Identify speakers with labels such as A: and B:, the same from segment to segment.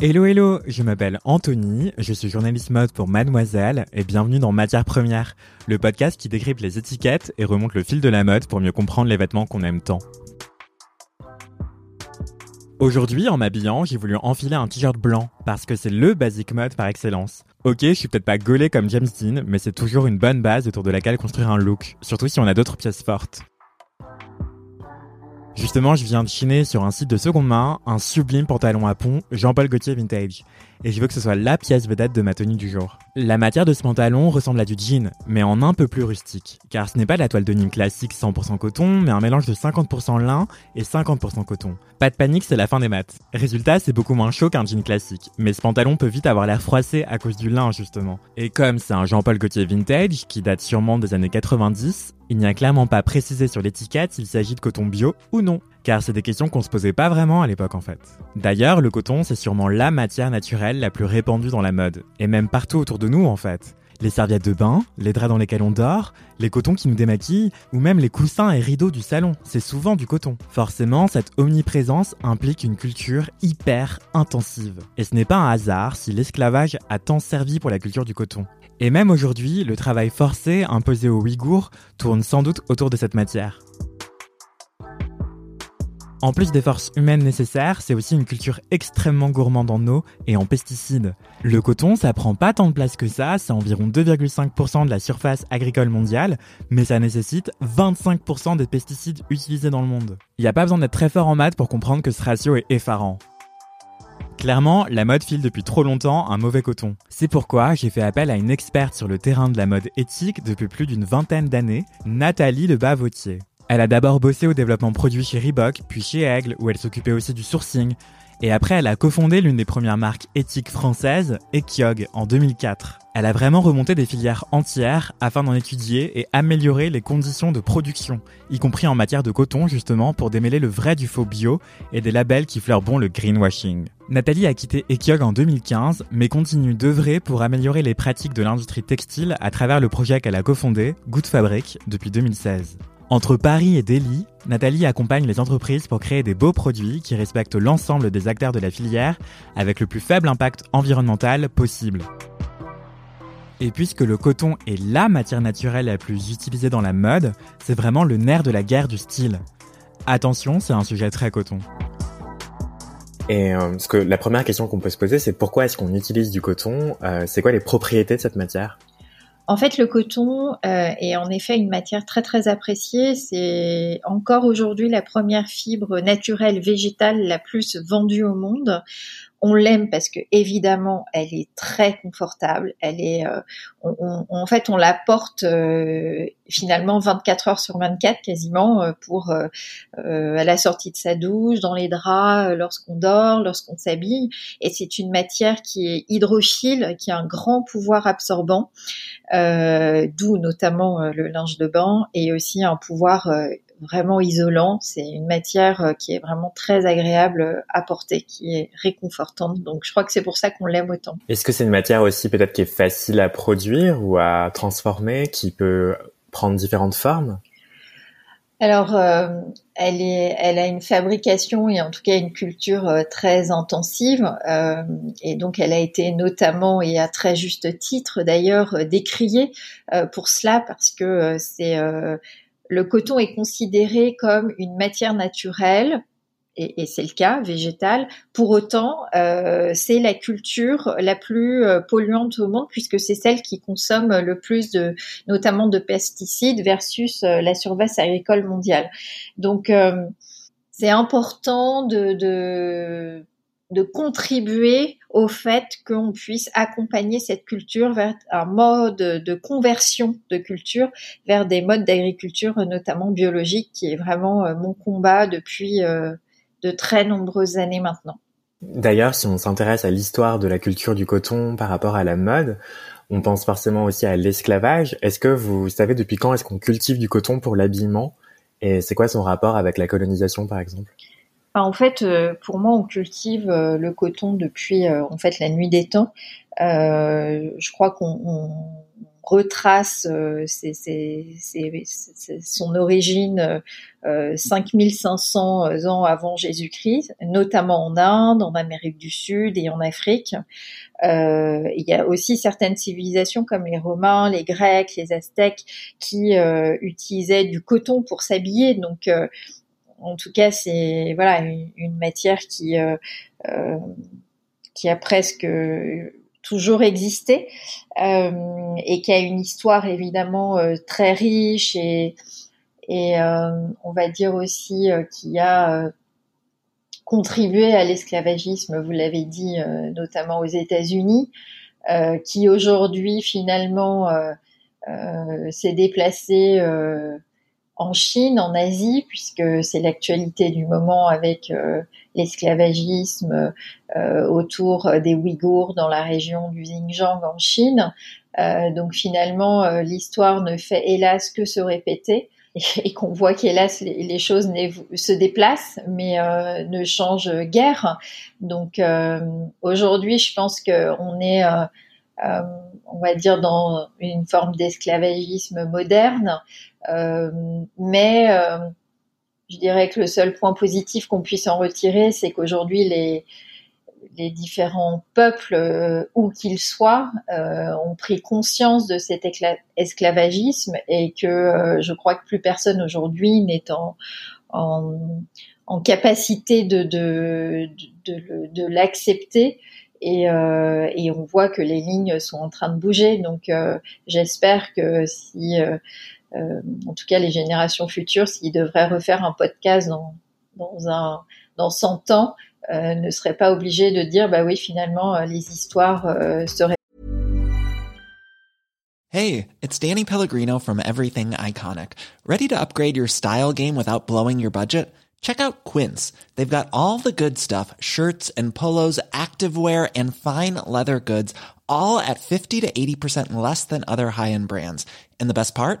A: Hello hello, je m'appelle Anthony, je suis journaliste mode pour Mademoiselle et bienvenue dans Matière Première, le podcast qui décrypte les étiquettes et remonte le fil de la mode pour mieux comprendre les vêtements qu'on aime tant. Aujourd'hui, en m'habillant, j'ai voulu enfiler un t-shirt blanc parce que c'est le basic mode par excellence. Ok, je suis peut-être pas gaulé comme James Dean, mais c'est toujours une bonne base autour de laquelle construire un look, surtout si on a d'autres pièces fortes. Justement, je viens de chiner sur un site de seconde main un sublime pantalon à pont Jean-Paul Gaultier Vintage. Et je veux que ce soit la pièce vedette de ma tenue du jour. La matière de ce pantalon ressemble à du jean, mais en un peu plus rustique. Car ce n'est pas la toile de Nîmes classique 100% coton, mais un mélange de 50% lin et 50% coton. Pas de panique, c'est la fin des maths. Résultat, c'est beaucoup moins chaud qu'un jean classique. Mais ce pantalon peut vite avoir l'air froissé à cause du lin, justement. Et comme c'est un Jean-Paul Gaultier Vintage, qui date sûrement des années 90, il n'y a clairement pas précisé sur l'étiquette s'il s'agit de coton bio ou non, car c'est des questions qu'on se posait pas vraiment à l'époque en fait. D'ailleurs, le coton, c'est sûrement la matière naturelle la plus répandue dans la mode, et même partout autour de nous en fait. Les serviettes de bain, les draps dans lesquels on dort, les cotons qui nous démaquillent, ou même les coussins et rideaux du salon, c'est souvent du coton. Forcément, cette omniprésence implique une culture hyper intensive. Et ce n'est pas un hasard si l'esclavage a tant servi pour la culture du coton. Et même aujourd'hui, le travail forcé imposé aux Ouïghours tourne sans doute autour de cette matière. En plus des forces humaines nécessaires, c'est aussi une culture extrêmement gourmande en eau et en pesticides. Le coton, ça prend pas tant de place que ça, c'est environ 2,5% de la surface agricole mondiale, mais ça nécessite 25% des pesticides utilisés dans le monde. Il n'y a pas besoin d'être très fort en maths pour comprendre que ce ratio est effarant. Clairement, la mode file depuis trop longtemps un mauvais coton. C'est pourquoi j'ai fait appel à une experte sur le terrain de la mode éthique depuis plus d'une vingtaine d'années, Nathalie Lebas-Vautier. Elle a d'abord bossé au développement produit chez Reebok, puis chez Aigle, où elle s'occupait aussi du sourcing. Et après, elle a cofondé l'une des premières marques éthiques françaises, Ekyog, en 2004. Elle a vraiment remonté des filières entières afin d'en étudier et améliorer les conditions de production, y compris en matière de coton justement pour démêler le vrai du faux bio et des labels qui fleurent bon le greenwashing. Nathalie a quitté Ekyog en 2015, mais continue d'œuvrer pour améliorer les pratiques de l'industrie textile à travers le projet qu'elle a cofondé, Good Fabric, depuis 2016. Entre Paris et Delhi, Nathalie accompagne les entreprises pour créer des beaux produits qui respectent l'ensemble des acteurs de la filière avec le plus faible impact environnemental possible. Et puisque le coton est la matière naturelle la plus utilisée dans la mode, c'est vraiment le nerf de la guerre du style. Attention, c'est un sujet très coton.
B: Et euh, que la première question qu'on peut se poser, c'est pourquoi est-ce qu'on utilise du coton? Euh, C'est quoi les propriétés de cette matière?
C: En fait, le coton euh, est en effet une matière très très appréciée. C'est encore aujourd'hui la première fibre naturelle végétale la plus vendue au monde. On l'aime parce que évidemment, elle est très confortable. Elle est, euh, en fait, on la porte euh, finalement 24 heures sur 24 quasiment euh, pour à la sortie de sa douche, dans les draps, lorsqu'on dort, lorsqu'on s'habille. Et c'est une matière qui est hydrophile, qui a un grand pouvoir absorbant, d'où notamment le linge de bain, et aussi un pouvoir vraiment isolant. C'est une matière euh, qui est vraiment très agréable euh, à porter, qui est réconfortante. Donc je crois que c'est pour ça qu'on l'aime autant.
B: Est-ce que c'est une matière aussi peut-être qui est facile à produire ou à transformer, qui peut prendre différentes formes?
C: Alors, euh, elle, est, elle a une fabrication et en tout cas une culture très intensive, et donc elle a été notamment et à très juste titre d'ailleurs décriée pour cela parce que c'est le coton est considéré comme une matière naturelle, et, c'est le cas, végétale. Pour autant, euh, c'est la culture la plus euh, polluante au monde puisque c'est celle qui consomme le plus de, notamment de pesticides versus euh, la surface agricole mondiale. Donc, c'est important de, de de contribuer au fait qu'on puisse accompagner cette culture vers un mode de conversion de culture vers des modes d'agriculture notamment biologique qui est vraiment euh, mon combat depuis euh, de très nombreuses années maintenant.
B: D'ailleurs, si on s'intéresse à l'histoire de la culture du coton par rapport à la mode, on pense forcément aussi à l'esclavage. Est-ce que vous savez depuis quand est-ce qu'on cultive du coton pour l'habillement? Et c'est quoi son rapport avec la colonisation par exemple?
C: En fait, euh, pour moi, on cultive euh, le coton depuis euh, en fait la nuit des temps. je crois qu'on retrace son origine 5500 ans avant Jésus-Christ, notamment en Inde, en Amérique du Sud et en Afrique. il y a aussi certaines civilisations comme les Romains, les Grecs, les Aztèques qui utilisaient du coton pour s'habiller. Donc en tout cas, c'est voilà une, matière qui qui a presque toujours existé euh, et qui a une histoire évidemment euh, très riche et, et euh, on va dire aussi qui a contribué à l'esclavagisme, vous l'avez dit, notamment aux États-Unis, qui aujourd'hui finalement s'est déplacé en Chine, en Asie, puisque c'est l'actualité du moment avec euh, l'esclavagisme euh, autour des Ouïghours dans la région du Xinjiang en Chine. Euh, donc finalement, l'histoire ne fait hélas que se répéter et, qu'on voit qu'hélas les, choses se déplacent mais ne changent guère. Donc aujourd'hui, je pense qu'on est on va dire dans une forme d'esclavagisme moderne mais euh, je dirais que le seul point positif qu'on puisse en retirer, c'est qu'aujourd'hui les différents peuples, euh, où qu'ils soient, ont pris conscience de cet esclavagisme et que je crois que plus personne aujourd'hui n'est en, capacité de, l'accepter. Et, on voit que les lignes sont en train de bouger. Donc j'espère que si euh, en tout cas les générations futures, s'ils devraient refaire un podcast dans, dans, un, dans 100 ans, euh, ne seraient pas obligés de dire, bah oui, finalement, euh, les histoires euh, seraient...
D: Hey, it's Danny Pellegrino from Everything Iconic. Ready to upgrade your style game without blowing your budget? Check out Quince. They've got all the good stuff, shirts and polos, activewear, and fine leather goods, all at 50 to 80% less than other high-end brands. And the best part?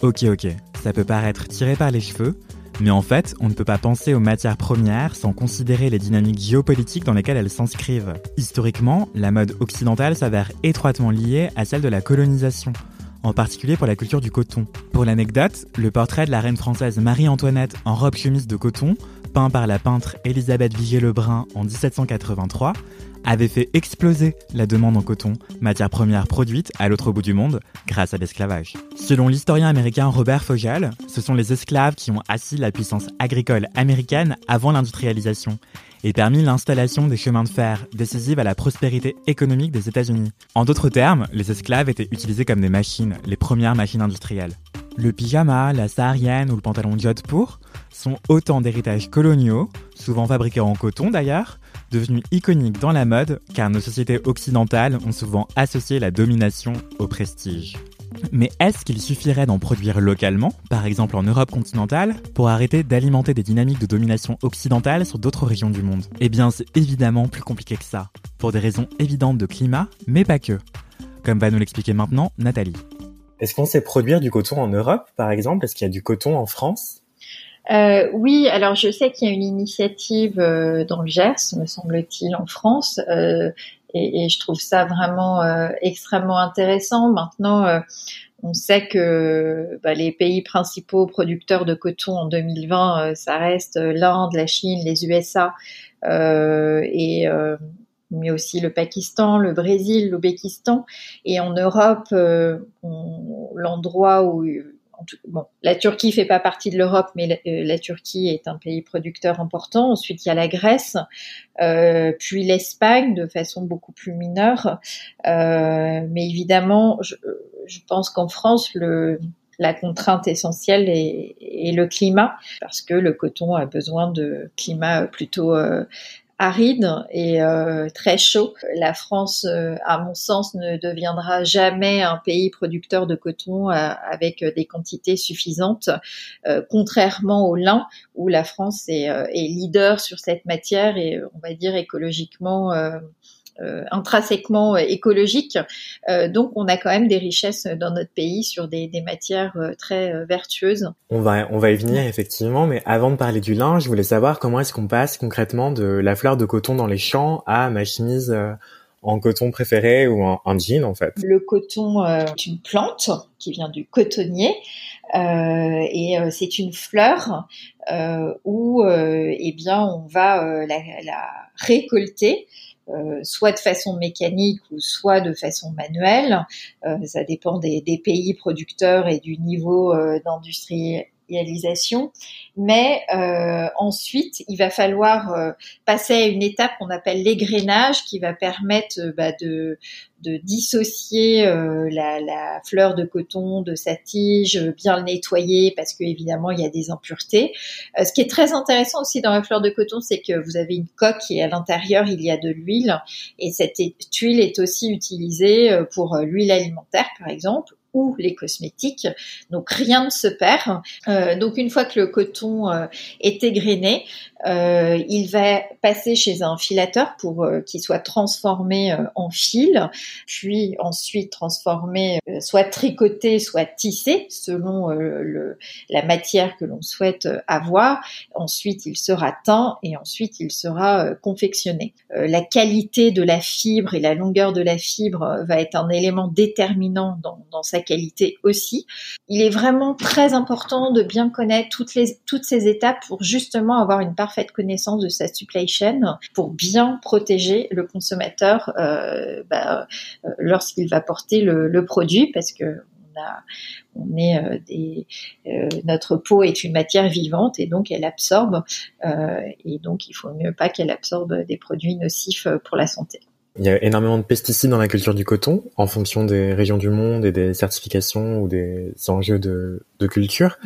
A: Ok, ok. Ça peut paraître tiré par les cheveux, Mais en fait, on ne peut pas penser aux matières premières sans considérer les dynamiques géopolitiques dans lesquelles elles s'inscrivent. Historiquement, la mode occidentale s'avère étroitement liée à celle de la colonisation, en particulier pour la culture du coton. Pour l'anecdote, le portrait de la reine française Marie-Antoinette en robe chemise de coton, par la peintre Elisabeth Vigier-Lebrun en 1783, avait fait exploser la demande en coton, matière première produite à l'autre bout du monde grâce à l'esclavage. Selon l'historien américain Robert Fogel, ce sont les esclaves qui ont assis la puissance agricole américaine avant l'industrialisation et permis l'installation des chemins de fer décisives à la prospérité économique des États-Unis. En d'autres termes, les esclaves étaient utilisés comme des machines, les premières machines industrielles. Le pyjama, la saharienne ou le pantalon pour sont autant d'héritages coloniaux, souvent fabriqués en coton d'ailleurs, devenus iconiques dans la mode car nos sociétés occidentales ont souvent associé la domination au prestige. Mais est-ce qu'il suffirait d'en produire localement, par exemple en Europe continentale, pour arrêter d'alimenter des dynamiques de domination occidentale sur d'autres régions du monde? Eh bien, c'est évidemment plus compliqué que ça, pour des raisons évidentes de climat, mais pas que. Comme va nous l'expliquer maintenant Nathalie.
B: Est-ce qu'on sait produire du coton en Europe, par exemple? Est-ce qu'il y a du coton en France?
C: Euh, oui, alors je sais qu'il y a une initiative euh, dans le Gers, me semble-t-il, en France, euh, et, et, je trouve ça vraiment euh, extrêmement intéressant. Maintenant, euh, on sait que bah, les pays principaux producteurs de coton en 2020, ça reste l'Inde, la Chine, les USA et mais aussi le Pakistan, le Brésil, l'Ouzbékistan. Et en Europe, l'endroit où bon, la Turquie fait pas partie de l'Europe, mais euh, la, Turquie est un pays producteur important. Ensuite, il y a la Grèce, euh, puis l'Espagne de façon beaucoup plus mineure. Euh, mais évidemment, je, pense qu'en France, le, la contrainte essentielle est, est, le climat, parce que le coton a besoin de climat plutôt aride et euh, très chaud. La France, euh, à mon sens, ne deviendra jamais un pays producteur de coton euh, avec des quantités suffisantes, contrairement au lin, où la France est, est, leader sur cette matière et on va dire écologiquement intrinsèquement écologique. donc, on a quand même des richesses dans notre pays sur des, des matières très vertueuses.
B: On va, on va y venir effectivement, mais avant de parler du linge, je voulais savoir comment est-ce qu'on passe concrètement de la fleur de coton dans les champs à ma chemise en coton préféré ou en, jean en fait
C: Le coton euh, est une plante qui vient du cotonnier euh, et euh, c'est une fleur où eh bien on va la, récolter. Soit de façon mécanique ou soit de façon manuelle. ça dépend des, pays producteurs et du niveau d'industrie Mais euh, ensuite, il va falloir euh, passer à une étape qu'on appelle l'égrenage, qui va permettre euh, bah, de, de dissocier la, la, fleur de coton de sa tige, bien le nettoyer parce que évidemment il y a des impuretés. ce qui est très intéressant aussi dans la fleur de coton, c'est que vous avez une coque et à l'intérieur il y a de l'huile et cette huile est aussi utilisée pour l'huile alimentaire par exemple ou les cosmétiques. Donc rien ne se perd. Euh, donc une fois que le coton euh, est égrené, euh, il va passer chez un filateur pour euh, qu'il soit transformé euh, en fil, puis ensuite transformé, soit tricoté, soit tissé selon la matière que l'on souhaite avoir. Ensuite, il sera teint et ensuite il sera confectionné. la qualité de la fibre et la longueur de la fibre va être un élément déterminant dans, sa qualité aussi. Il est vraiment très important de bien connaître toutes ces étapes pour justement avoir une part parfaite connaissance de sa supply chain pour bien protéger le consommateur euh, bah, euh, lorsqu'il va porter le, produit parce que on a, on est euh, des, notre peau est une matière vivante et donc elle absorbe et donc il faut mieux pas qu'elle absorbe des produits nocifs pour la santé.
B: Il y a énormément de pesticides dans la culture du coton en fonction des régions du monde et des certifications ou des enjeux de, de culture.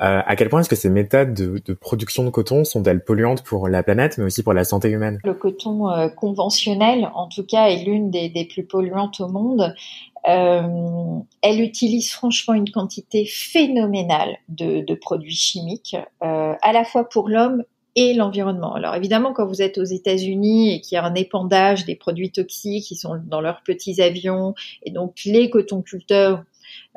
B: Euh, à quel point est-ce que ces méthodes de, production de coton sont-elles polluantes pour la planète, mais aussi pour la santé humaine?
C: Le coton euh, conventionnel, en tout cas, est l'une des, plus polluantes au monde. Euh, elle utilise franchement une quantité phénoménale de, produits chimiques, à la fois pour l'homme et l'environnement. Alors évidemment, quand vous êtes aux États-Unis et qu'il y a un épandage des produits toxiques qui sont dans leurs petits avions, et donc les cotonculteurs,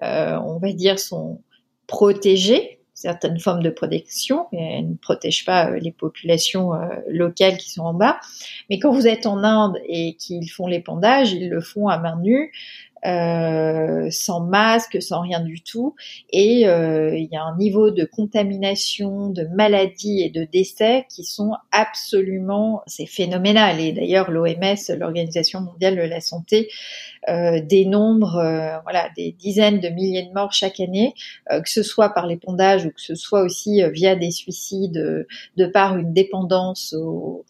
C: on va dire, sont protégés certaines formes de protection, et elles ne protègent pas euh, les populations euh, locales qui sont en bas. Mais quand vous êtes en Inde et qu'ils font l'épandage, ils le font à main nue, euh, sans masque, sans rien du tout. Et euh, il y a un niveau de contamination, de maladies et de décès qui sont absolument, c'est phénoménal. Et d'ailleurs, l'OMS, l'Organisation mondiale de la santé, euh, dénombre euh, voilà des dizaines de milliers de morts chaque année, euh, que ce soit par l'épandage ou que ce soit aussi via des suicides de par une dépendance aux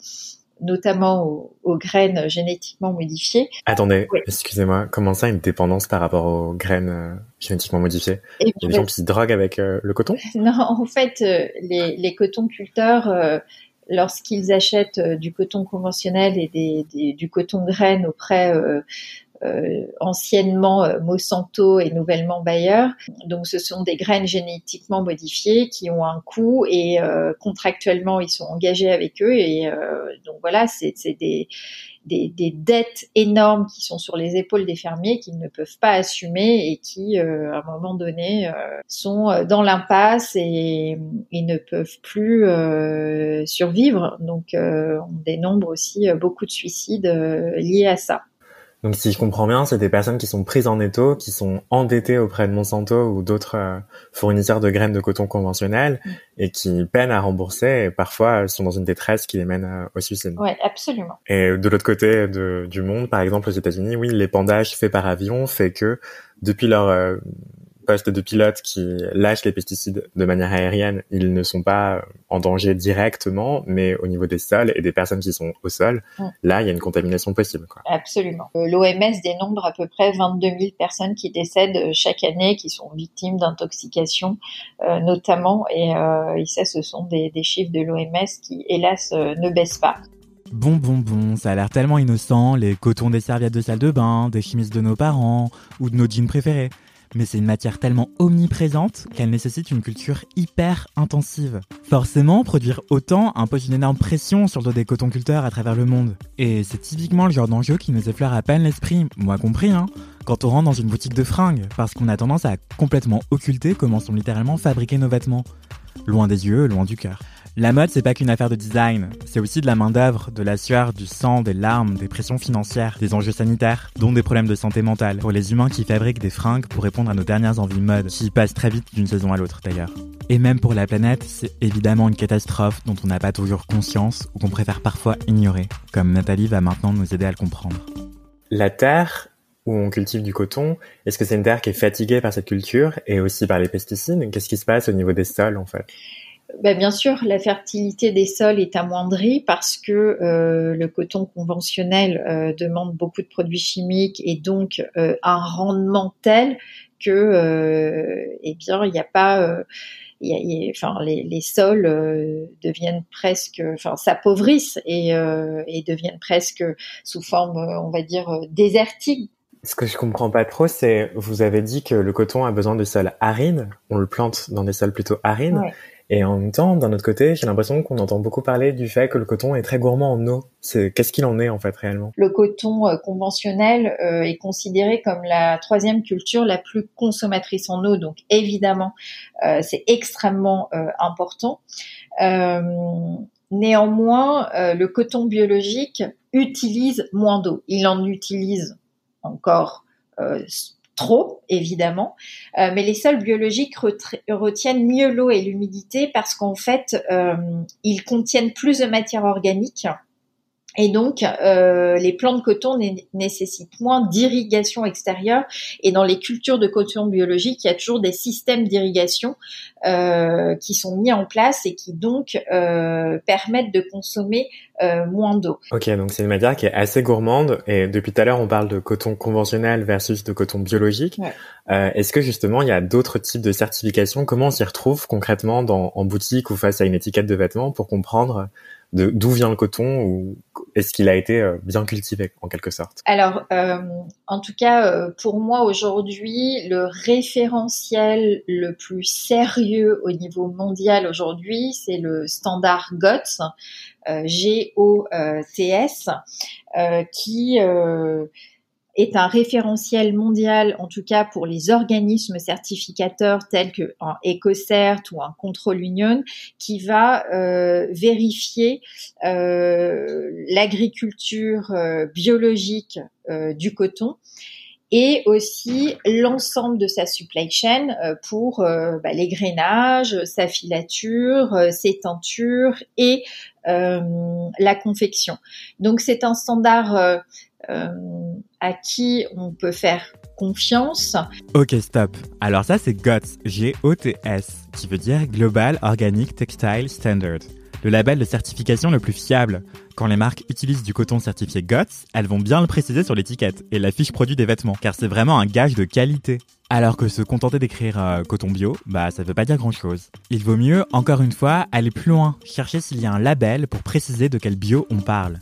C: notamment aux, graines génétiquement modifiées.
B: Attendez, excusez-moi, comment ça une dépendance par rapport aux graines euh, génétiquement modifiées? Il y a des gens qui se droguent avec euh, le coton?
C: Non, en fait, euh, les, les cotonculteurs, lorsqu'ils achètent du coton conventionnel et des, du coton de graines auprès euh, anciennement euh, Monsanto et nouvellement Bayer. Donc ce sont des graines génétiquement modifiées qui ont un coût et euh, contractuellement ils sont engagés avec eux et donc voilà c'est des, des, des, dettes énormes qui sont sur les épaules des fermiers qu'ils ne peuvent pas assumer et qui, à un moment donné, sont dans l'impasse et, ils ne peuvent plus survivre. Donc, on dénombre aussi beaucoup de suicides liés à ça.
B: Donc si je comprends bien, c'est des personnes qui sont prises en étau, qui sont endettées auprès de Monsanto ou d'autres euh, fournisseurs de graines de coton conventionnels mm. et qui peinent à rembourser et parfois sont dans une détresse qui les mène euh, au suicide.
C: Oui, absolument.
B: Et de l'autre côté du monde, par exemple aux États-Unis, oui, l'épandage fait par avion fait que depuis leur euh, postes de pilotes qui lâchent les pesticides de manière aérienne, ils ne sont pas en danger directement, mais au niveau des sols et des personnes qui sont au sol, là, il y a une contamination possible. Quoi.
C: Absolument. Euh, L'OMS dénombre à peu près 22 000 personnes qui décèdent euh, chaque année, qui sont victimes d'intoxication, euh, notamment, et, euh, ça, ce sont des, des chiffres de l'OMS qui, hélas, ne baissent pas.
A: Bon, bon, bon, ça a l'air tellement innocent, les cotons des serviettes de salle de bain, des chimistes de nos parents ou de nos jeans préférés. Mais c'est une matière tellement omniprésente qu'elle nécessite une culture hyper intensive. Forcément, produire autant impose une énorme pression sur le dos des cotonculteurs à travers le monde. Et c'est typiquement le genre d'enjeu qui nous effleure à peine l'esprit, moi compris, hein, quand on rentre dans une boutique de fringues, parce qu'on a tendance à complètement occulter comment sont littéralement fabriqués nos vêtements. Loin des yeux, loin du cœur. La mode, c'est pas qu'une affaire de design, c'est aussi de la main-d'œuvre, de la sueur, du sang, des larmes, des pressions financières, des enjeux sanitaires, dont des problèmes de santé mentale, pour les humains qui fabriquent des fringues pour répondre à nos dernières envies mode, qui passent très vite d'une saison à l'autre d'ailleurs. Et même pour la planète, c'est évidemment une catastrophe dont on n'a pas toujours conscience ou qu'on préfère parfois ignorer, comme Nathalie va maintenant nous aider à le comprendre.
B: La Terre où on cultive du coton, est-ce que c'est une terre qui est fatiguée par cette culture et aussi par les pesticides? Qu'est-ce qui se passe au niveau des sols en fait?
C: Ben, bien sûr, la fertilité des sols est amoindrie parce que euh, le coton conventionnel euh, demande beaucoup de produits chimiques et donc euh, un rendement tel que, eh bien, il n'y a pas, y enfin, les, les sols deviennent presque, enfin, s'appauvrissent et, et deviennent presque sous forme, on va dire, désertiques.
B: Ce que je comprends pas trop, c'est vous avez dit que le coton a besoin de sols arides. On le plante dans des sols plutôt arides. Et en même temps, d'un autre côté, j'ai l'impression qu'on entend beaucoup parler du fait que le coton est très gourmand en eau. Qu'est-ce qu'il en est en fait réellement?
C: Le coton euh, conventionnel euh, est considéré comme la troisième culture la plus consommatrice en eau, donc évidemment, euh, c'est extrêmement important. néanmoins, le coton biologique utilise moins d'eau. Il en utilise encore trop, évidemment, euh, mais les sols biologiques retiennent mieux l'eau et l'humidité parce qu'en fait, euh, ils contiennent plus de matière organique et donc, euh, les plants de coton nécessitent moins d'irrigation extérieure. Et dans les cultures de coton biologique, il y a toujours des systèmes d'irrigation euh, qui sont mis en place et qui donc euh, permettent de consommer euh, moins d'eau.
B: Ok, donc c'est une matière qui est assez gourmande. Et depuis tout à l'heure, on parle de coton conventionnel versus de coton biologique. Euh, est-ce que justement, il y a d'autres types de certifications? Comment on s'y retrouve concrètement dans, en boutique ou face à une étiquette de vêtements pour comprendre d'où vient le coton ou est-ce qu'il a été euh, bien cultivé en quelque sorte?
C: Alors, euh, en tout cas, euh, pour moi aujourd'hui, le référentiel le plus sérieux au niveau mondial aujourd'hui, c'est le standard GOTS, G-O-T-S, qui est un référentiel mondial, en tout cas pour les organismes certificateurs tels que un EcoCert ou un Control Union, qui va euh, vérifier euh, l'agriculture euh, biologique du coton et aussi l'ensemble de sa supply chain pour bah, les grainages, sa filature, ses teintures et la confection. Donc c'est un standard euh, à qui on peut faire confiance.
A: Ok, stop. Alors ça, c'est GOTS, G-O-T-S, qui veut dire Global Organic Textile Standard, le label de certification le plus fiable. Quand les marques utilisent du coton certifié GOTS, elles vont bien le préciser sur l'étiquette et la fiche produit des vêtements, car c'est vraiment un gage de qualité. Alors que se contenter d'écrire euh, coton bio, bah ça veut pas dire grand chose. Il vaut mieux, encore une fois, aller plus loin, chercher s'il y a un label pour préciser de quel bio on parle.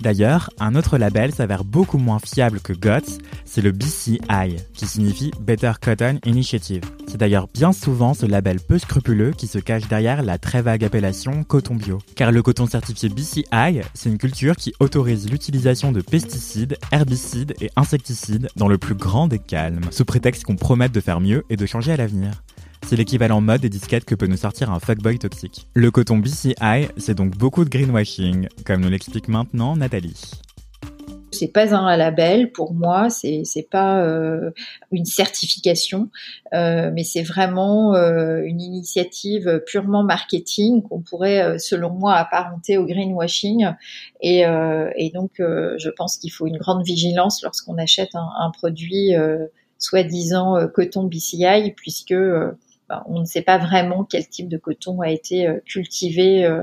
A: D'ailleurs, un autre label s'avère beaucoup moins fiable que GOTS, c'est le BCI, qui signifie Better Cotton Initiative. C'est d'ailleurs bien souvent ce label peu scrupuleux qui se cache derrière la très vague appellation coton bio. Car le coton certifié BCI, c'est une culture qui autorise l'utilisation de pesticides, herbicides et insecticides dans le plus grand des calmes, sous prétexte qu'on promette de faire mieux et de changer à l'avenir. C'est l'équivalent mode des disquettes que peut nous sortir un fuckboy toxique. Le coton BCI, c'est donc beaucoup de greenwashing, comme nous l'explique maintenant Nathalie.
C: C'est pas un label pour moi, c'est c'est pas euh, une certification, euh, mais c'est vraiment euh, une initiative purement marketing qu'on pourrait, selon moi, apparenter au greenwashing. Et, donc, je pense qu'il faut une grande vigilance lorsqu'on achète un produit soi-disant coton BCI, puisque bah, on ne sait pas vraiment quel type de coton a été euh, cultivé euh,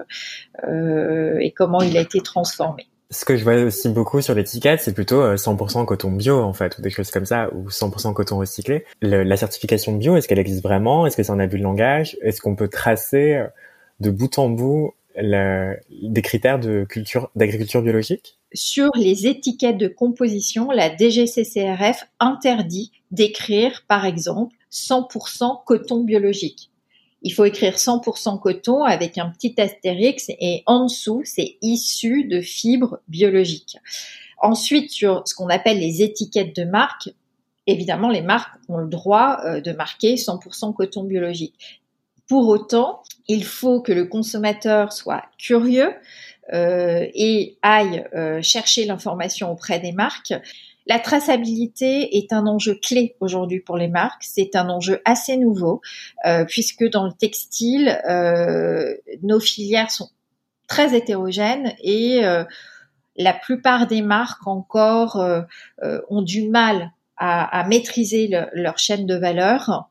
C: euh, et comment il a été transformé.
B: Ce que je vois aussi beaucoup sur l'étiquette, c'est plutôt 100% coton bio en fait, ou des choses comme ça, ou 100% coton recyclé. la certification bio, est-ce qu'elle existe vraiment? Est-ce que c'est un abus de langage? Est-ce qu'on peut tracer de bout en bout des critères de culture, d'agriculture biologique?
C: Sur les étiquettes de composition, la DGCCRF interdit d'écrire, par exemple, 100% coton biologique. Il faut écrire 100% coton avec un petit astérix et en dessous, c'est issu de fibres biologiques. Ensuite, sur ce qu'on appelle les étiquettes de marque, évidemment, les marques ont le droit euh, de marquer 100% coton biologique. Pour autant, il faut que le consommateur soit curieux euh, et aille euh, chercher l'information auprès des marques. La traçabilité est un enjeu clé aujourd'hui pour les marques. C'est un enjeu assez nouveau puisque dans le textile, nos filières sont très hétérogènes et la plupart des marques encore ont du mal à, maîtriser leur chaîne de valeur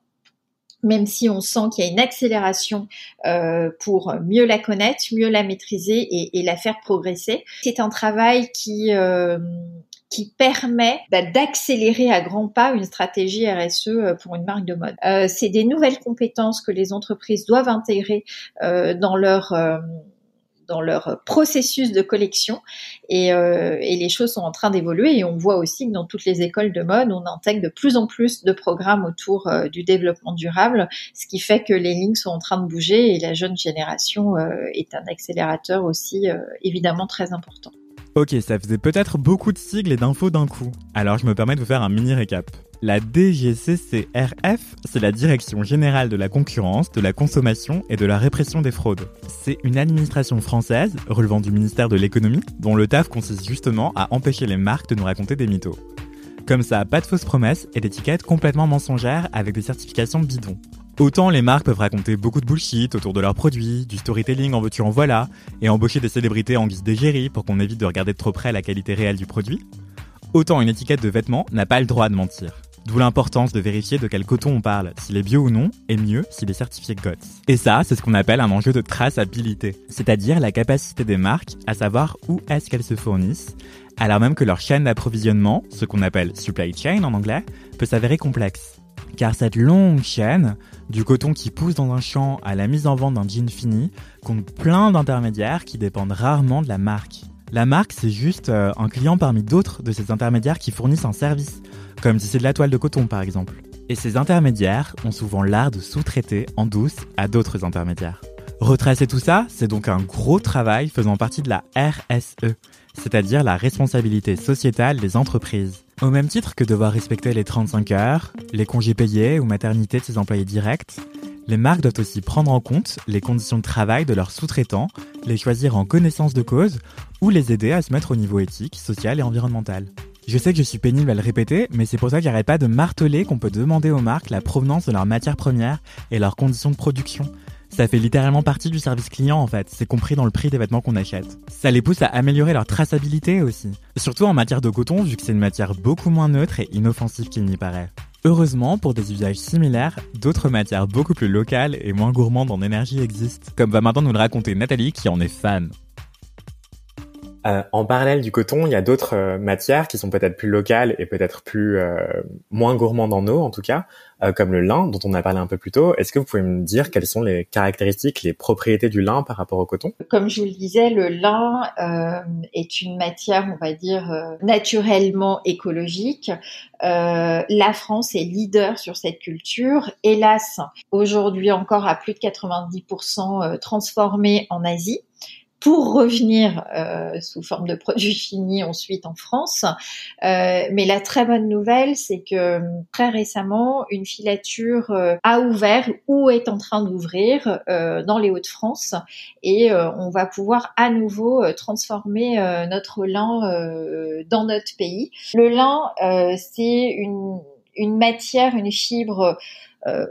C: même si on sent qu'il y a une accélération euh, pour mieux la connaître, mieux la maîtriser et, la faire progresser. C'est un travail qui euh, qui permet bah, d'accélérer à grands pas une stratégie RSE euh, pour une marque de mode. c'est des nouvelles compétences que les entreprises doivent intégrer dans leur dans leur processus de collection euh, et, les choses sont en train d'évoluer et on voit aussi que dans toutes les écoles de mode, on intègre de plus en plus de programmes autour euh, du développement durable, ce qui fait que les lignes sont en train de bouger et la jeune génération euh, est un accélérateur aussi évidemment très important.
A: Ok, ça faisait peut-être beaucoup de sigles et d'infos d'un coup, alors je me permets de vous faire un mini récap. La DGCCRF, c'est la Direction générale de la concurrence, de la consommation et de la répression des fraudes. C'est une administration française relevant du ministère de l'économie dont le taf consiste justement à empêcher les marques de nous raconter des mythos. Comme ça, pas de fausses promesses et d'étiquettes complètement mensongères avec des certifications bidons. Autant les marques peuvent raconter beaucoup de bullshit autour de leurs produits, du storytelling en veux-tu en voilà, et embaucher des célébrités en guise d'égérie pour qu'on évite de regarder de trop près la qualité réelle du produit, autant une étiquette de vêtements n'a pas le droit de mentir. D'où l'importance de vérifier de quel coton on parle, s'il est bio ou non, et mieux s'il est certifié GOTS. Et ça, c'est ce qu'on appelle un enjeu de traçabilité, c'est-à-dire la capacité des marques à savoir où est-ce qu'elles se fournissent, alors même que leur chaîne d'approvisionnement, ce qu'on appelle supply chain en anglais, peut s'avérer complexe. Car cette longue chaîne, du coton qui pousse dans un champ à la mise en vente d'un jean fini, compte plein d'intermédiaires qui dépendent rarement de la marque. La marque, c'est juste euh, un client parmi d'autres de ces intermédiaires qui fournissent un service, comme si c'est de la toile de coton par exemple. Et ces intermédiaires ont souvent l'art de sous-traiter en douce à d'autres intermédiaires. Retracer tout ça, c'est donc un gros travail faisant partie de la RSE, c'est-à-dire la responsabilité sociétale des entreprises. Au même titre que devoir respecter les 35 heures, les congés payés ou maternité de ses employés directs, les marques doivent aussi prendre en compte les conditions de travail de leurs sous-traitants, les choisir en connaissance de cause ou les aider à se mettre au niveau éthique, social et environnemental. Je sais que je suis pénible à le répéter, mais c'est pour ça qu'il j'arrête pas de marteler qu'on peut demander aux marques la provenance de leurs matières premières et leurs conditions de production. Ça fait littéralement partie du service client en fait, c'est compris dans le prix des vêtements qu'on achète. Ça les pousse à améliorer leur traçabilité aussi. Surtout en matière de coton, vu que c'est une matière beaucoup moins neutre et inoffensive qu'il n'y paraît. Heureusement, pour des usages similaires, d'autres matières beaucoup plus locales et moins gourmandes en énergie existent, comme va maintenant nous le raconter Nathalie qui en est fan.
B: Euh, en parallèle du coton, il y a d'autres euh, matières qui sont peut-être plus locales et peut-être plus euh, moins gourmandes en eau, en tout cas, comme le lin, dont on a parlé un peu plus tôt. Est-ce que vous pouvez me dire quelles sont les caractéristiques, les propriétés du lin par rapport au coton?
C: Comme je vous le disais, le lin est une matière, on va dire, naturellement écologique. la France est leader sur cette culture. Hélas, aujourd'hui encore à plus de 90% transformée en Asie pour revenir euh, sous forme de produits finis ensuite en France. Euh, mais la très bonne nouvelle, c'est que très récemment, une filature euh, a ouvert ou est en train d'ouvrir dans les Hauts-de-France et on va pouvoir à nouveau transformer notre lin dans notre pays. Le lin, c'est une, une matière, une fibre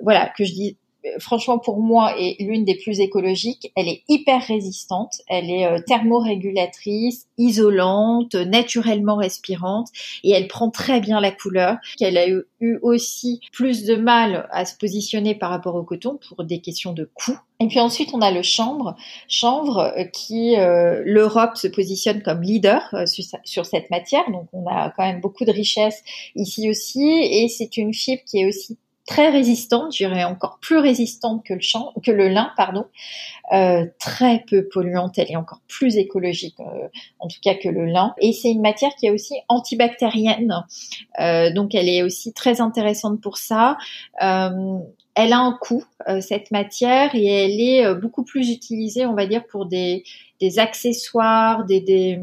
C: voilà que je dis franchement pour moi est l'une des plus écologiques. Elle est hyper résistante, elle est euh, thermorégulatrice, isolante, naturellement respirante et elle prend très bien la couleur. Elle a eu, aussi plus de mal à se positionner par rapport au coton pour des questions de coût. Et puis ensuite, on a le chanvre, chanvre euh, qui euh, l'Europe se positionne comme leader sur, sur, cette matière. Donc on a quand même beaucoup de richesse ici aussi et c'est une fibre qui est aussi très résistante, je dirais encore plus résistante que le, champ, que le lin, pardon, euh, très peu polluante, elle est encore plus écologique euh, en tout cas que le lin. Et c'est une matière qui est aussi antibactérienne, euh, donc elle est aussi très intéressante pour ça. Elle a un coût, cette matière, et elle est beaucoup plus utilisée, on va dire, pour des, des accessoires, des, des,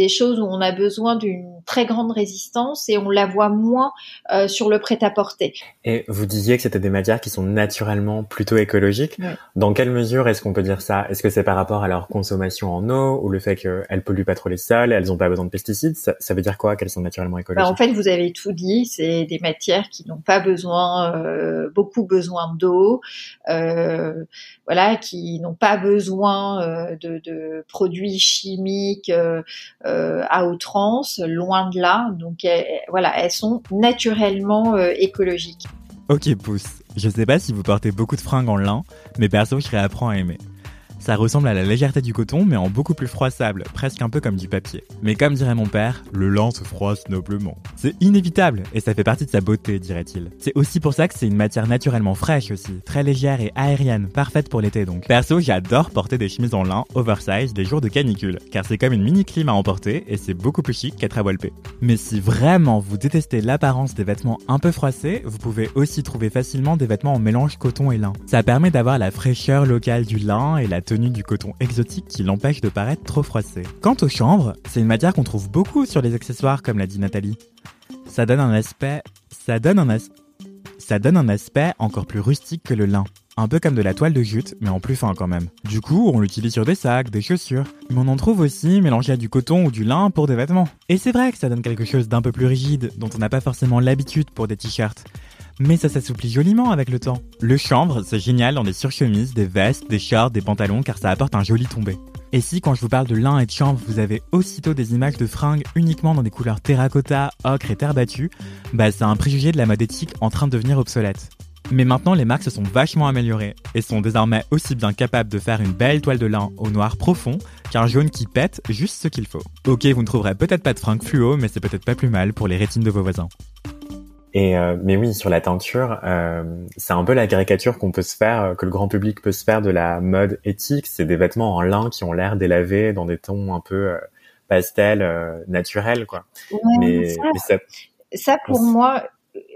C: des choses où on a besoin d'une très grande résistance et on la voit moins euh, sur le prêt-à-porter.
B: Et vous disiez que c'était des matières qui sont naturellement plutôt écologiques. Dans quelle mesure est-ce qu'on peut dire ça? Est-ce que c'est par rapport à leur consommation en eau ou le fait qu'elles polluent pas trop les sols, elles n'ont pas besoin de pesticides? Ça, veut dire quoi qu'elles sont naturellement bah, écologiques?
C: En fait, vous avez tout dit. C'est des matières qui n'ont pas besoin, euh, beaucoup besoin d'eau, euh, voilà, qui n'ont pas besoin de, de, produits chimiques euh, à outrance, loin de là. Donc voilà, elles sont naturellement euh, écologiques.
A: Ok, pouce. Je sais pas si vous portez beaucoup de fringues en lin, mais perso, je réapprends à aimer. Ça ressemble à la légèreté du coton, mais en beaucoup plus froissable, presque un peu comme du papier. Mais comme dirait mon père, le lin se froisse noblement. C'est inévitable, et ça fait partie de sa beauté, dirait-il. C'est aussi pour ça que c'est une matière naturellement fraîche aussi, très légère et aérienne, parfaite pour l'été donc. Perso, j'adore porter des chemises en lin oversize des jours de canicule, car c'est comme une mini clim à emporter, et c'est beaucoup plus chic qu'être à Walpé. Mais si vraiment vous détestez l'apparence des vêtements un peu froissés, vous pouvez aussi trouver facilement des vêtements en mélange coton et lin. Ça permet d'avoir la fraîcheur locale du lin et la du coton exotique qui l'empêche de paraître trop froissé. Quant au chanvre, c'est une matière qu'on trouve beaucoup sur les accessoires comme l'a dit Nathalie. Ça donne un aspect, ça donne un ça donne un aspect encore plus rustique que le lin. Un peu comme de la toile de jute, mais en plus fin quand même. Du coup, on l'utilise sur des sacs, des chaussures. Mais on en trouve aussi mélangé à du coton ou du lin pour des vêtements. Et c'est vrai que ça donne quelque chose d'un peu plus rigide, dont on n'a pas forcément l'habitude pour des t-shirts mais ça s'assouplit joliment avec le temps. Le chanvre, c'est génial dans des surchemises, des vestes, des shorts, des pantalons car ça apporte un joli tombé. Et si quand je vous parle de lin et de chanvre, vous avez aussitôt des images de fringues uniquement dans des couleurs terracotta, ocre et terre battue, bah c'est un préjugé de la mode éthique en train de devenir obsolète. Mais maintenant, les marques se sont vachement améliorées et sont désormais aussi bien capables de faire une belle toile de lin au noir profond qu'un jaune qui pète juste ce qu'il faut. Ok, vous ne trouverez peut-être pas de fringues fluo, mais c'est peut-être pas plus mal pour les rétines de vos voisins.
B: Et euh, mais oui, sur la teinture, euh, c'est un peu la caricature qu'on peut se faire, euh, que le grand public peut se faire de la mode éthique. C'est des vêtements en lin qui ont l'air délavés dans des tons un peu pastel, naturels, quoi.
C: mais, ça, ça, pour moi,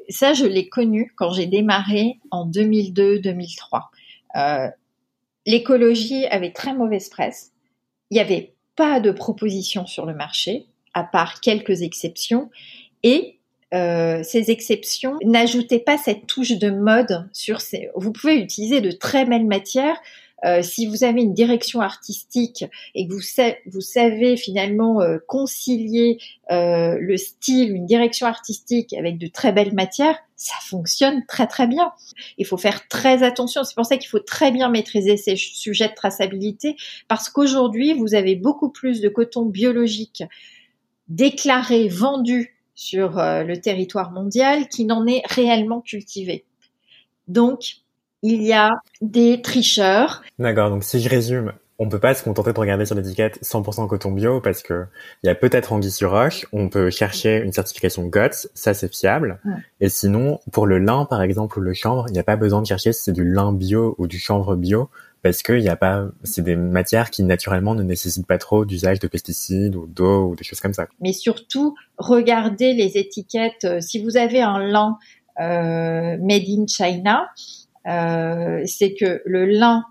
C: ça je l'ai connu quand j'ai démarré en 2002-2003. L'écologie avait très mauvaise presse. Il n'y avait pas de propositions sur le marché, à part quelques exceptions, et euh, ces exceptions n'ajoutaient pas cette touche de mode sur ces. Vous pouvez utiliser de très belles matières. Euh, si vous avez une direction artistique et que vous, vous savez finalement euh, concilier le style, une direction artistique avec de très belles matières, ça fonctionne très très bien. Il faut faire très attention. C'est pour ça qu'il faut très bien maîtriser ces sujets de traçabilité parce qu'aujourd'hui, vous avez beaucoup plus de coton biologique déclaré, vendu sur euh, le territoire mondial qui n'en est réellement cultivé. Donc, il y a des tricheurs.
B: D'accord, donc si je résume, on peut pas se contenter de regarder sur l'étiquette 100% coton bio parce que il y a peut-être anguille sur roche. On peut chercher une certification GOTS, ça c'est fiable. Et sinon, pour le lin par exemple ou le chanvre, il n'y a pas besoin de chercher si c'est du lin bio ou du chanvre bio parce que y a pas, c'est des matières qui naturellement ne nécessitent pas trop d'usage de pesticides ou d'eau ou des choses comme ça.
C: Mais surtout, regardez les étiquettes. Euh, si vous avez un lin euh, made in China, euh, c'est que le lin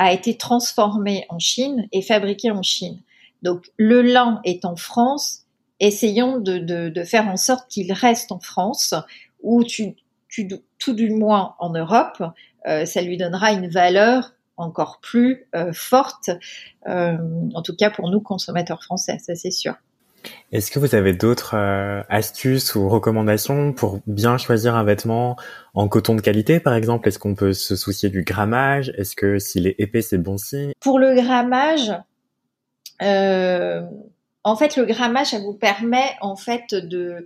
C: a été transformé en Chine et fabriqué en Chine. Donc le lin est en France. Essayons de, de, de faire en sorte qu'il reste en France ou tu, tu, tout du moins en Europe. Euh, ça lui donnera une valeur encore plus euh, forte, euh, en tout cas pour nous consommateurs français, ça c'est sûr.
B: Est-ce que vous avez d'autres euh, astuces ou recommandations pour bien choisir un vêtement en coton de qualité, par exemple? Est-ce qu'on peut se soucier du grammage? Est-ce que s'il est épais, c'est bon signe?
C: Pour le grammage, en fait, le grammage, ça vous permet en fait de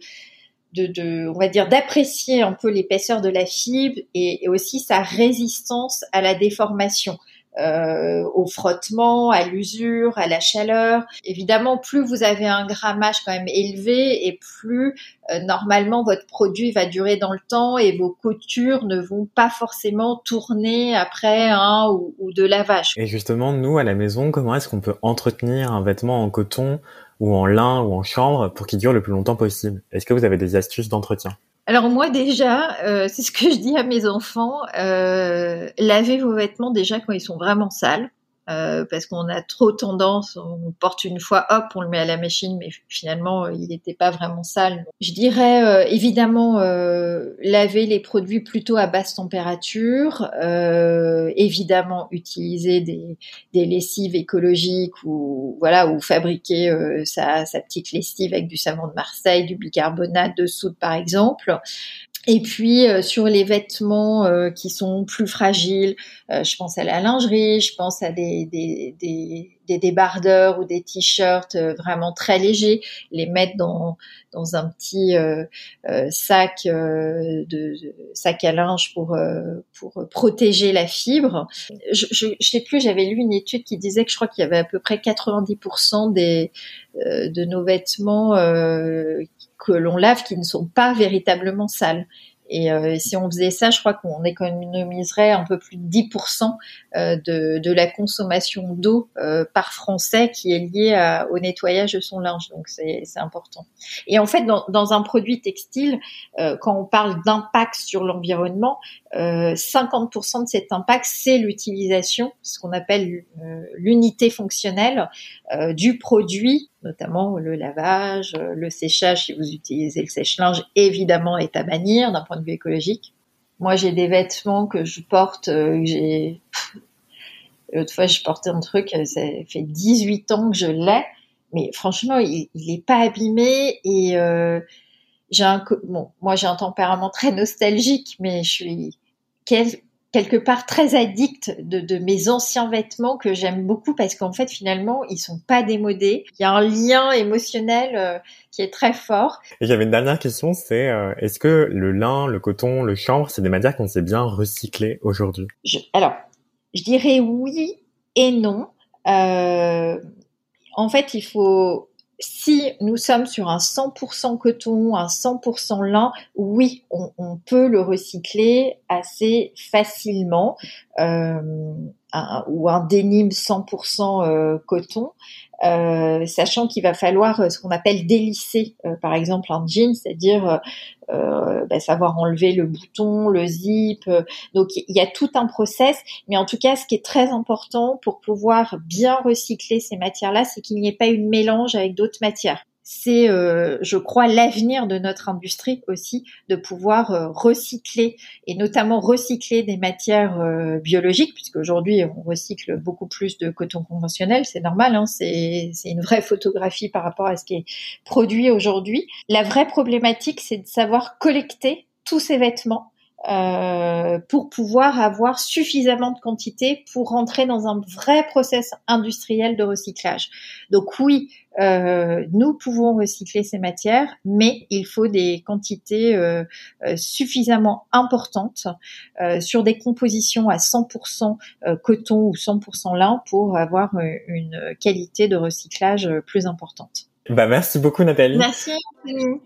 C: de, on va dire, d'apprécier un peu l'épaisseur de la fibre et, aussi sa résistance à la déformation. euh, au frottement, à l'usure, à la chaleur. Évidemment, plus vous avez un grammage quand même élevé et plus euh, normalement votre produit va durer dans le temps et vos coutures ne vont pas forcément tourner après un ou, ou de lavage.
B: Et justement, nous à la maison, comment est-ce qu'on peut entretenir un vêtement en coton ou en lin ou en chambre pour qu'il dure le plus longtemps possible Est-ce que vous avez des astuces d'entretien?
C: Alors moi déjà, euh, c'est ce que je dis à mes enfants, euh, lavez vos vêtements déjà quand ils sont vraiment sales. Euh, parce qu'on a trop tendance, on porte une fois, hop, on le met à la machine, mais finalement, il n'était pas vraiment sale. Je dirais euh, évidemment euh, laver les produits plutôt à basse température, évidemment utiliser des, des, lessives écologiques ou voilà ou fabriquer sa, sa petite lessive avec du savon de Marseille, du bicarbonate de soude par exemple. Et puis euh, sur les vêtements euh, qui sont plus fragiles, euh, je pense à la lingerie, je pense à des, des, des, des débardeurs ou des t-shirts vraiment très légers, les mettre dans, dans un petit sac de, sac à linge pour pour protéger la fibre. Je, je, je sais plus, j'avais lu une étude qui disait que je crois qu'il y avait à peu près 90% des de nos vêtements que l'on lave qui ne sont pas véritablement sales. Et euh, si on faisait ça, je crois qu'on économiserait un peu plus de 10% euh, de, de, la consommation d'eau euh, par Français qui est liée au nettoyage de son linge. Donc c'est important. Et en fait, dans, dans un produit textile, quand on parle d'impact sur l'environnement, 50% de cet impact, c'est l'utilisation, ce qu'on appelle l'unité fonctionnelle du produit notamment le lavage, le séchage si vous utilisez le sèche-linge, évidemment est à bannir d'un point de vue écologique. Moi, j'ai des vêtements que je porte, euh, j'ai l'autre fois je portais un truc, euh, ça fait 18 ans que je l'ai, mais franchement, il, il est pas abîmé et euh, j'ai un bon, moi j'ai un tempérament très nostalgique, mais je suis quelque part très addict de, de mes anciens vêtements que j'aime beaucoup parce qu'en fait finalement ils sont pas démodés. Il y a un lien émotionnel euh, qui est très fort.
B: Et j'avais une dernière question, c'est euh, est-ce que le lin, le coton, le chanvre, c'est des matières qu'on sait bien recycler aujourd'hui?
C: Alors, je dirais oui et non. Euh, en fait, il faut si nous sommes sur un 100% coton, un 100% lin, oui, on, peut le recycler assez facilement, euh, ou un dénime 100% euh, coton. Euh, sachant qu'il va falloir ce qu'on appelle délisser, par exemple un jean, c'est-à-dire bah, savoir enlever le bouton, le zip. donc il y a tout un process, mais en tout cas, ce qui est très important pour pouvoir bien recycler ces matières-là, c'est qu'il n'y ait pas une mélange avec d'autres matières c'est, euh, je crois, l'avenir de notre industrie aussi, de pouvoir euh, recycler et notamment recycler des matières euh, biologiques, puisque aujourd'hui on recycle beaucoup plus de coton conventionnel, c'est normal, hein, c'est une vraie photographie par rapport à ce qui est produit aujourd'hui. La vraie problématique, c'est de savoir collecter tous ces vêtements euh, pour pouvoir avoir suffisamment de quantité pour rentrer dans un vrai process industriel de recyclage. Donc oui, euh, nous pouvons recycler ces matières, mais il faut des quantités euh, euh suffisamment importantes euh, sur des compositions à 100% euh, coton ou 100% lin pour avoir une qualité de recyclage plus importante.
B: Bah merci beaucoup Nathalie.
C: Merci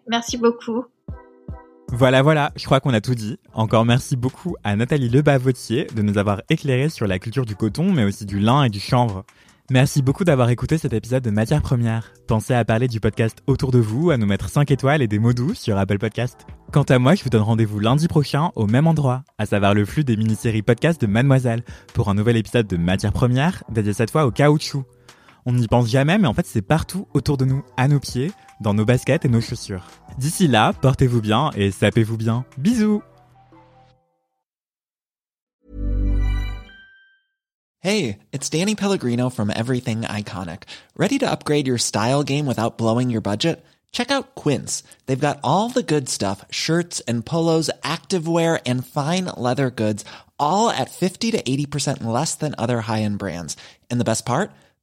C: merci beaucoup.
A: Voilà, voilà, je crois qu'on a tout dit. Encore merci beaucoup à Nathalie Lebavotier de nous avoir éclairé sur la culture du coton, mais aussi du lin et du chanvre. Merci beaucoup d'avoir écouté cet épisode de Matière Première. Pensez à parler du podcast autour de vous, à nous mettre 5 étoiles et des mots doux sur Apple Podcast. Quant à moi, je vous donne rendez-vous lundi prochain au même endroit, à savoir le flux des mini-séries podcast de Mademoiselle, pour un nouvel épisode de Matière Première, dédié cette fois au caoutchouc. On n'y pense jamais, mais en fait c'est partout autour de nous, à nos pieds, dans nos baskets et nos chaussures. D'ici là, portez-vous bien et sapez-vous bien. Bisous
D: Hey, it's Danny Pellegrino from Everything Iconic. Ready to upgrade your style game without blowing your budget? Check out Quince. They've got all the good stuff, shirts and polos, activewear and fine leather goods all at 50 to 80% less than other high-end brands. And the best part?